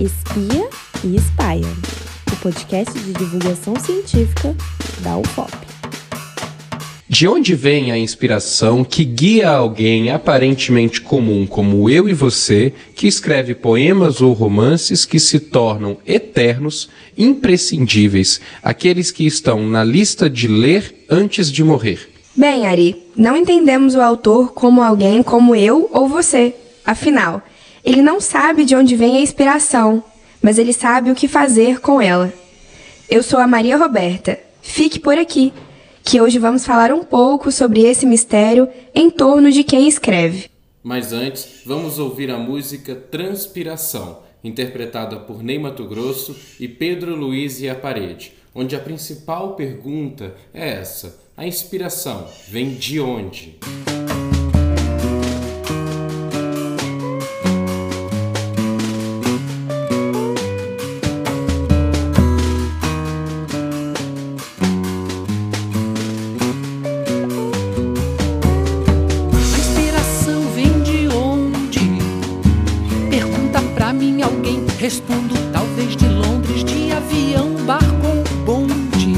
Espia e Espia, o podcast de divulgação científica da UFOP. De onde vem a inspiração que guia alguém aparentemente comum como eu e você, que escreve poemas ou romances que se tornam eternos, imprescindíveis, aqueles que estão na lista de ler antes de morrer? Bem, Ari, não entendemos o autor como alguém como eu ou você. Afinal, ele não sabe de onde vem a inspiração, mas ele sabe o que fazer com ela. Eu sou a Maria Roberta. Fique por aqui, que hoje vamos falar um pouco sobre esse mistério em torno de quem escreve. Mas antes, vamos ouvir a música Transpiração, interpretada por Ney Mato Grosso e Pedro Luiz e a Parede, onde a principal pergunta é essa: a inspiração vem de onde? Respondo talvez de Londres, de avião, barco ou bonde.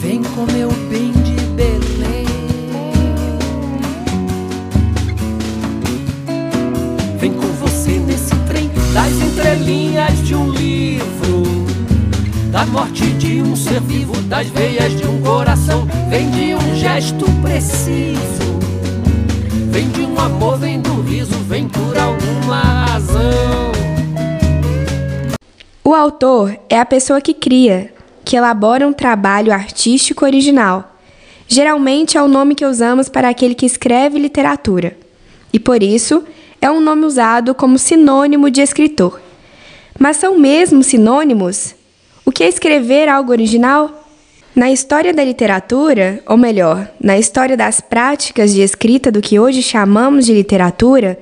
Vem com meu bem de Belém. Vem com você nesse trem das entrelinhas de um livro. Da morte de um ser vivo, das veias de um coração. Vem de um gesto preciso. Vem de amor, vem do riso, vem por alguma razão. O autor é a pessoa que cria, que elabora um trabalho artístico original. Geralmente é o nome que usamos para aquele que escreve literatura. E por isso é um nome usado como sinônimo de escritor. Mas são mesmo sinônimos? O que é escrever algo original? Na história da literatura, ou melhor, na história das práticas de escrita do que hoje chamamos de literatura,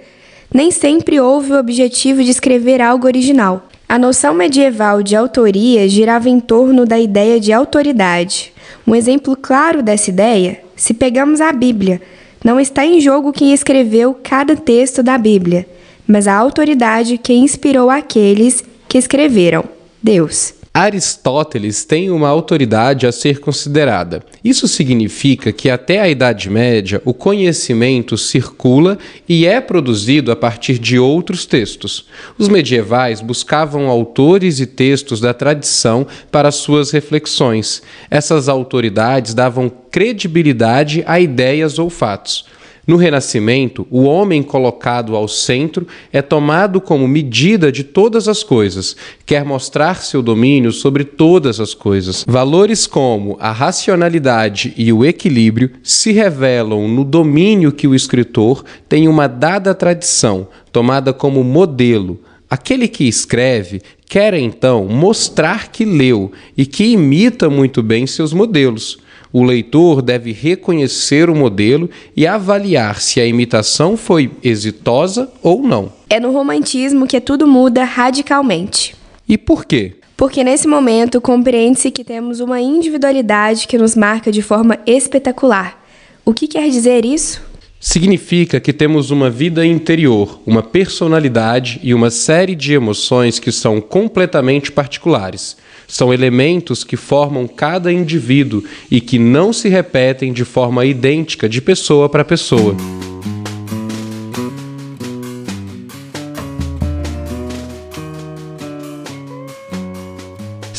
nem sempre houve o objetivo de escrever algo original. A noção medieval de autoria girava em torno da ideia de autoridade. Um exemplo claro dessa ideia, se pegamos a Bíblia, não está em jogo quem escreveu cada texto da Bíblia, mas a autoridade que inspirou aqueles que escreveram Deus. Aristóteles tem uma autoridade a ser considerada. Isso significa que até a Idade Média o conhecimento circula e é produzido a partir de outros textos. Os medievais buscavam autores e textos da tradição para suas reflexões. Essas autoridades davam credibilidade a ideias ou fatos. No Renascimento, o homem colocado ao centro é tomado como medida de todas as coisas, quer mostrar seu domínio sobre todas as coisas. Valores como a racionalidade e o equilíbrio se revelam no domínio que o escritor tem uma dada tradição, tomada como modelo. Aquele que escreve quer então mostrar que leu e que imita muito bem seus modelos. O leitor deve reconhecer o modelo e avaliar se a imitação foi exitosa ou não. É no romantismo que tudo muda radicalmente. E por quê? Porque nesse momento compreende-se que temos uma individualidade que nos marca de forma espetacular. O que quer dizer isso? Significa que temos uma vida interior, uma personalidade e uma série de emoções que são completamente particulares. São elementos que formam cada indivíduo e que não se repetem de forma idêntica de pessoa para pessoa.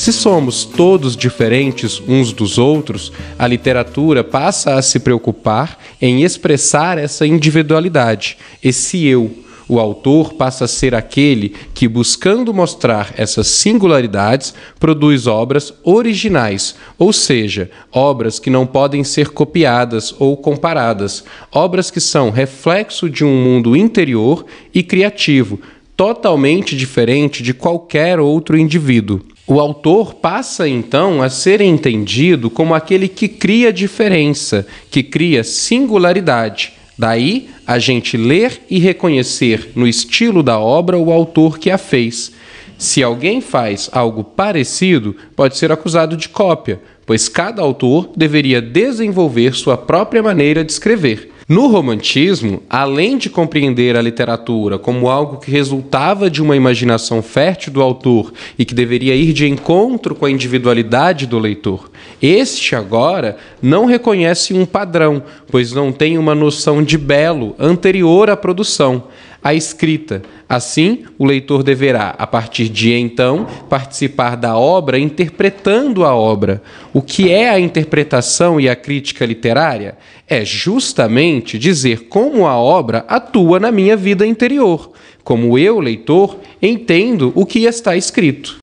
Se somos todos diferentes uns dos outros, a literatura passa a se preocupar em expressar essa individualidade, esse eu, o autor passa a ser aquele que, buscando mostrar essas singularidades, produz obras originais, ou seja, obras que não podem ser copiadas ou comparadas, obras que são reflexo de um mundo interior e criativo, totalmente diferente de qualquer outro indivíduo. O autor passa então a ser entendido como aquele que cria diferença, que cria singularidade Daí a gente ler e reconhecer no estilo da obra o autor que a fez. Se alguém faz algo parecido, pode ser acusado de cópia, pois cada autor deveria desenvolver sua própria maneira de escrever. No romantismo, além de compreender a literatura como algo que resultava de uma imaginação fértil do autor e que deveria ir de encontro com a individualidade do leitor, este agora não reconhece um padrão, pois não tem uma noção de belo anterior à produção a escrita. Assim, o leitor deverá, a partir de então, participar da obra interpretando a obra. O que é a interpretação e a crítica literária? É justamente dizer como a obra atua na minha vida interior, como eu, leitor, entendo o que está escrito.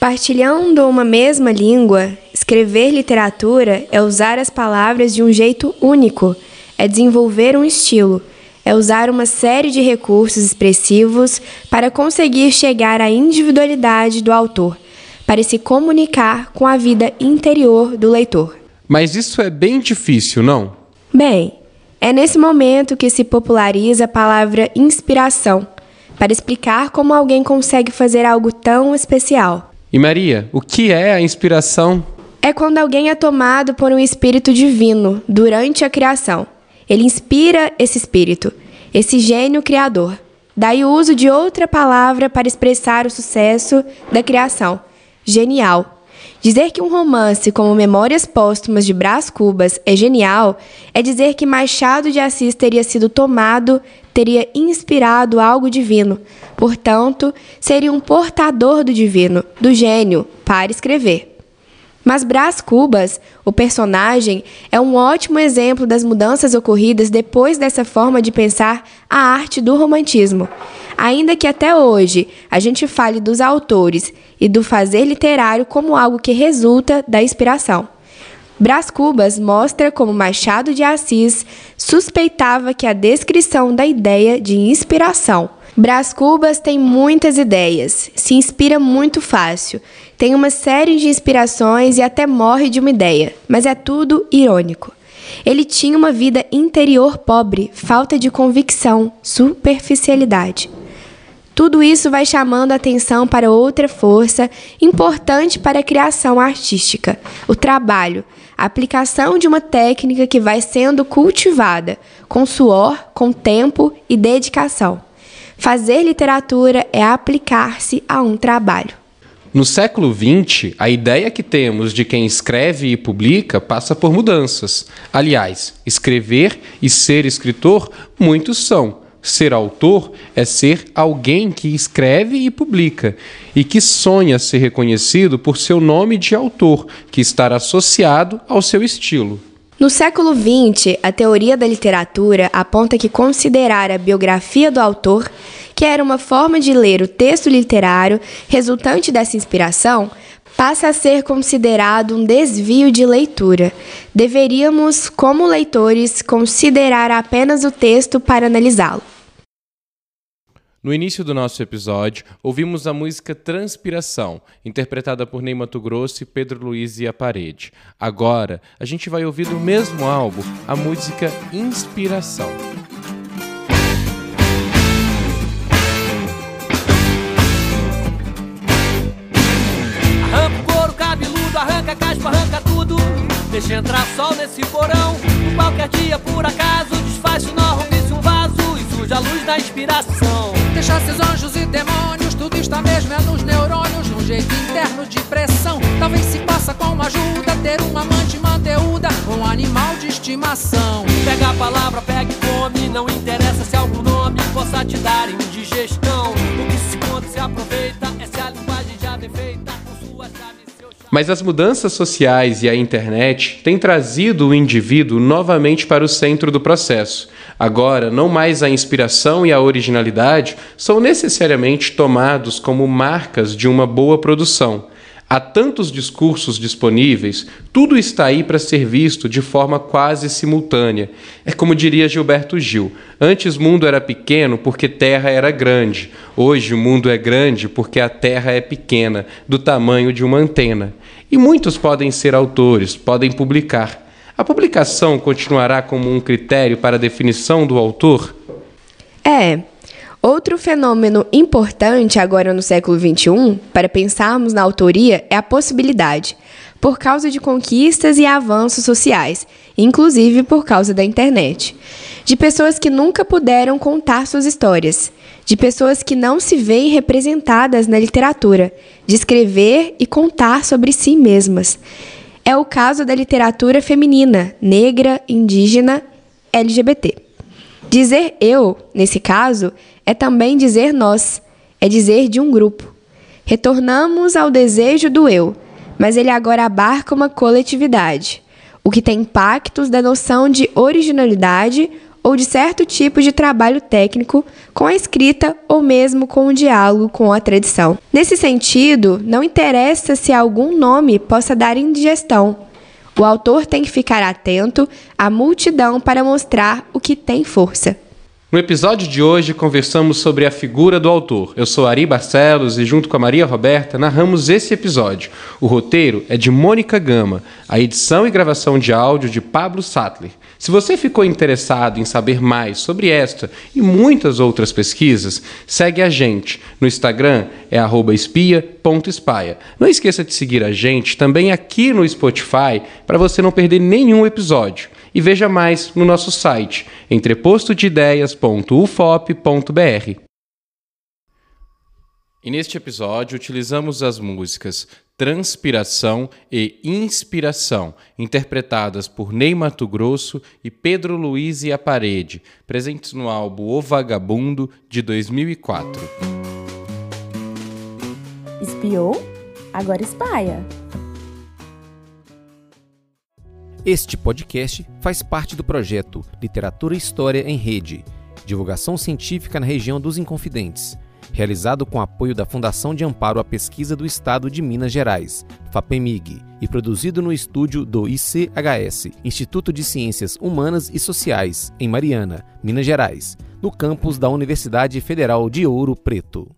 Partilhando uma mesma língua, escrever literatura é usar as palavras de um jeito único, é desenvolver um estilo é usar uma série de recursos expressivos para conseguir chegar à individualidade do autor, para se comunicar com a vida interior do leitor. Mas isso é bem difícil, não? Bem, é nesse momento que se populariza a palavra inspiração, para explicar como alguém consegue fazer algo tão especial. E Maria, o que é a inspiração? É quando alguém é tomado por um espírito divino durante a criação ele inspira esse espírito, esse gênio criador. Daí o uso de outra palavra para expressar o sucesso da criação: genial. Dizer que um romance como Memórias Póstumas de Brás Cubas é genial é dizer que Machado de Assis teria sido tomado, teria inspirado algo divino. Portanto, seria um portador do divino, do gênio, para escrever. Mas Brás Cubas, o personagem, é um ótimo exemplo das mudanças ocorridas depois dessa forma de pensar a arte do romantismo. Ainda que até hoje a gente fale dos autores e do fazer literário como algo que resulta da inspiração. Brás Cubas mostra como Machado de Assis suspeitava que a descrição da ideia de inspiração Brás Cubas tem muitas ideias, se inspira muito fácil, tem uma série de inspirações e até morre de uma ideia, mas é tudo irônico. Ele tinha uma vida interior pobre, falta de convicção, superficialidade. Tudo isso vai chamando a atenção para outra força importante para a criação artística: o trabalho, a aplicação de uma técnica que vai sendo cultivada com suor, com tempo e dedicação. Fazer literatura é aplicar-se a um trabalho. No século XX, a ideia que temos de quem escreve e publica passa por mudanças. Aliás, escrever e ser escritor, muitos são. Ser autor é ser alguém que escreve e publica, e que sonha ser reconhecido por seu nome de autor, que está associado ao seu estilo. No século XX, a teoria da literatura aponta que considerar a biografia do autor, que era uma forma de ler o texto literário resultante dessa inspiração, passa a ser considerado um desvio de leitura. Deveríamos, como leitores, considerar apenas o texto para analisá-lo. No início do nosso episódio, ouvimos a música Transpiração, interpretada por Ney Mato Grosso e Pedro Luiz e a Parede. Agora, a gente vai ouvir do mesmo álbum a música Inspiração. Sol nesse porão. Qualquer dia, por acaso, desfaz o nó, rompe um vaso e surge a luz da inspiração. Deixa seus anjos e demônios, tudo está mesmo é nos neurônios, num jeito interno de pressão. Talvez se passa com uma ajuda, ter uma amante manteúda, um animal de estimação. Pega a palavra, pega e come, não interessa se algum nome possa te dar indigestão. O Mas as mudanças sociais e a internet têm trazido o indivíduo novamente para o centro do processo. Agora, não mais a inspiração e a originalidade são necessariamente tomados como marcas de uma boa produção. Há tantos discursos disponíveis, tudo está aí para ser visto de forma quase simultânea. É como diria Gilberto Gil: antes o mundo era pequeno porque terra era grande. Hoje o mundo é grande porque a terra é pequena, do tamanho de uma antena. E muitos podem ser autores, podem publicar. A publicação continuará como um critério para a definição do autor? É, Outro fenômeno importante agora no século XXI, para pensarmos na autoria, é a possibilidade, por causa de conquistas e avanços sociais, inclusive por causa da internet. De pessoas que nunca puderam contar suas histórias, de pessoas que não se veem representadas na literatura, de escrever e contar sobre si mesmas. É o caso da literatura feminina, negra, indígena, LGBT. Dizer eu, nesse caso, é também dizer nós, é dizer de um grupo. Retornamos ao desejo do eu, mas ele agora abarca uma coletividade, o que tem impactos da noção de originalidade ou de certo tipo de trabalho técnico com a escrita ou mesmo com o diálogo com a tradição. Nesse sentido, não interessa se algum nome possa dar indigestão. O autor tem que ficar atento à multidão para mostrar o que tem força. No episódio de hoje, conversamos sobre a figura do autor. Eu sou Ari Barcelos e, junto com a Maria Roberta, narramos esse episódio. O roteiro é de Mônica Gama, a edição e gravação de áudio de Pablo Sattler. Se você ficou interessado em saber mais sobre esta e muitas outras pesquisas, segue a gente. No Instagram é espia.espaia. Não esqueça de seguir a gente também aqui no Spotify para você não perder nenhum episódio e veja mais no nosso site entrepostodeideias.ufop.br. E neste episódio utilizamos as músicas Transpiração e Inspiração, interpretadas por Ney Mato Grosso e Pedro Luiz e a Parede, presentes no álbum O Vagabundo de 2004. Espiou? Agora espalha. Este podcast faz parte do projeto Literatura e História em Rede, divulgação científica na região dos Inconfidentes, realizado com apoio da Fundação de Amparo à Pesquisa do Estado de Minas Gerais, FAPEMIG, e produzido no estúdio do ICHS, Instituto de Ciências Humanas e Sociais, em Mariana, Minas Gerais, no campus da Universidade Federal de Ouro Preto.